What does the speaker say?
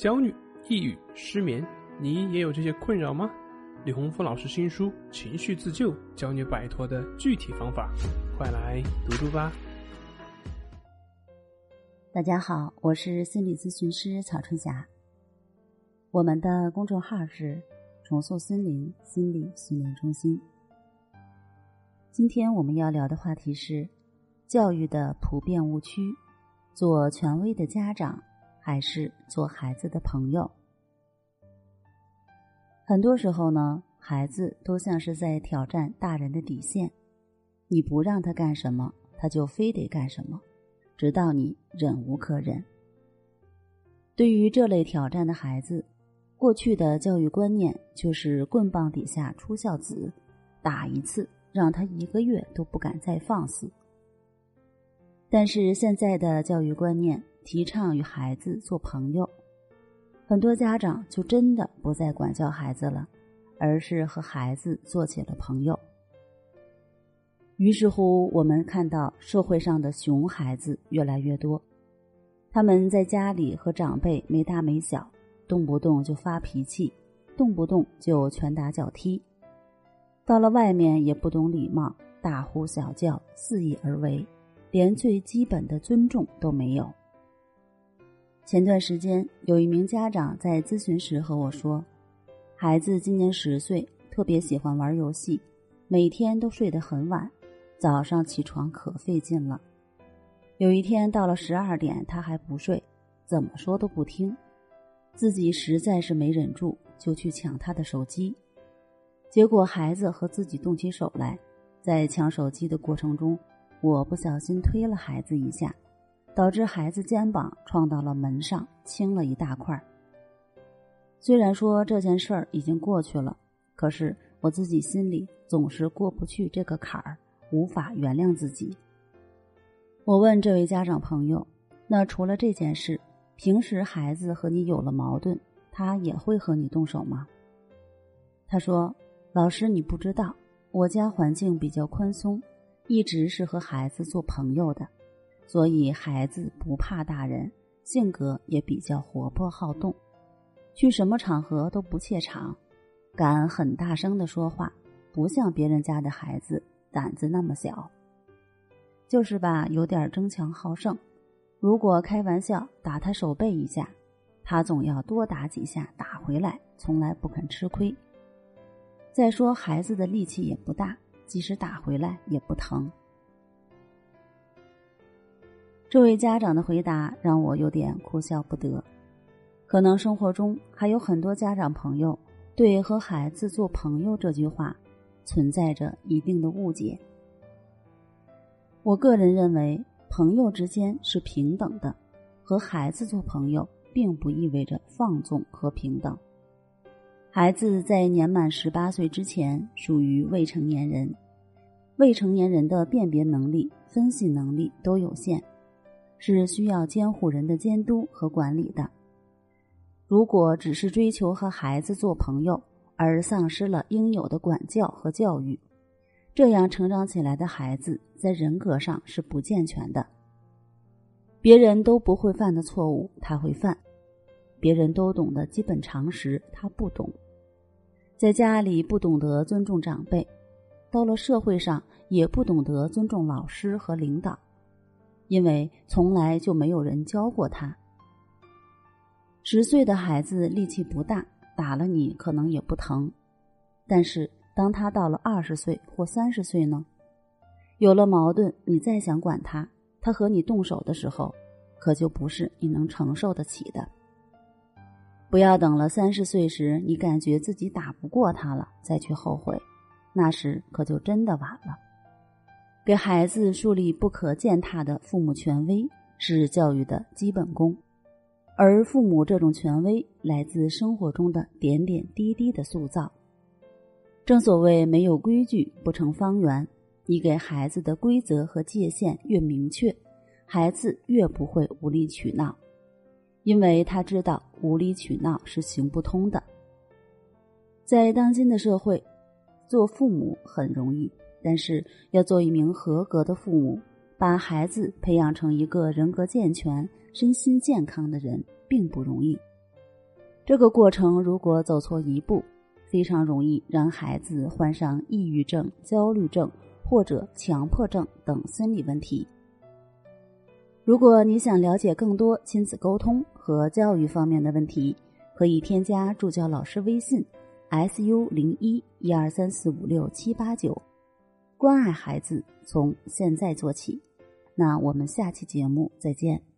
焦虑、抑郁、失眠，你也有这些困扰吗？李洪福老师新书《情绪自救》教你摆脱的具体方法，快来读读吧。大家好，我是心理咨询师曹春霞。我们的公众号是“重塑森林心理训练中心”。今天我们要聊的话题是教育的普遍误区：做权威的家长还是做孩子的朋友？很多时候呢，孩子都像是在挑战大人的底线，你不让他干什么，他就非得干什么，直到你忍无可忍。对于这类挑战的孩子，过去的教育观念就是棍棒底下出孝子，打一次让他一个月都不敢再放肆。但是现在的教育观念提倡与孩子做朋友。很多家长就真的不再管教孩子了，而是和孩子做起了朋友。于是乎，我们看到社会上的熊孩子越来越多，他们在家里和长辈没大没小，动不动就发脾气，动不动就拳打脚踢，到了外面也不懂礼貌，大呼小叫，肆意而为，连最基本的尊重都没有。前段时间，有一名家长在咨询时和我说，孩子今年十岁，特别喜欢玩游戏，每天都睡得很晚，早上起床可费劲了。有一天到了十二点，他还不睡，怎么说都不听，自己实在是没忍住，就去抢他的手机，结果孩子和自己动起手来，在抢手机的过程中，我不小心推了孩子一下。导致孩子肩膀撞到了门上，青了一大块。虽然说这件事儿已经过去了，可是我自己心里总是过不去这个坎儿，无法原谅自己。我问这位家长朋友：“那除了这件事，平时孩子和你有了矛盾，他也会和你动手吗？”他说：“老师，你不知道，我家环境比较宽松，一直是和孩子做朋友的。”所以孩子不怕大人，性格也比较活泼好动，去什么场合都不怯场，敢很大声的说话，不像别人家的孩子胆子那么小。就是吧，有点争强好胜。如果开玩笑打他手背一下，他总要多打几下打回来，从来不肯吃亏。再说孩子的力气也不大，即使打回来也不疼。这位家长的回答让我有点哭笑不得。可能生活中还有很多家长朋友对“和孩子做朋友”这句话存在着一定的误解。我个人认为，朋友之间是平等的，和孩子做朋友并不意味着放纵和平等。孩子在年满十八岁之前属于未成年人，未成年人的辨别能力、分析能力都有限。是需要监护人的监督和管理的。如果只是追求和孩子做朋友，而丧失了应有的管教和教育，这样成长起来的孩子在人格上是不健全的。别人都不会犯的错误，他会犯；别人都懂的基本常识，他不懂。在家里不懂得尊重长辈，到了社会上也不懂得尊重老师和领导。因为从来就没有人教过他。十岁的孩子力气不大，打了你可能也不疼，但是当他到了二十岁或三十岁呢？有了矛盾，你再想管他，他和你动手的时候，可就不是你能承受得起的。不要等了三十岁时，你感觉自己打不过他了，再去后悔，那时可就真的晚了。给孩子树立不可践踏的父母权威是教育的基本功，而父母这种权威来自生活中的点点滴滴的塑造。正所谓没有规矩不成方圆，你给孩子的规则和界限越明确，孩子越不会无理取闹，因为他知道无理取闹是行不通的。在当今的社会，做父母很容易。但是要做一名合格的父母，把孩子培养成一个人格健全、身心健康的人，并不容易。这个过程如果走错一步，非常容易让孩子患上抑郁症、焦虑症或者强迫症等心理问题。如果你想了解更多亲子沟通和教育方面的问题，可以添加助教老师微信：su 零一一二三四五六七八九，关爱孩子从现在做起。那我们下期节目再见。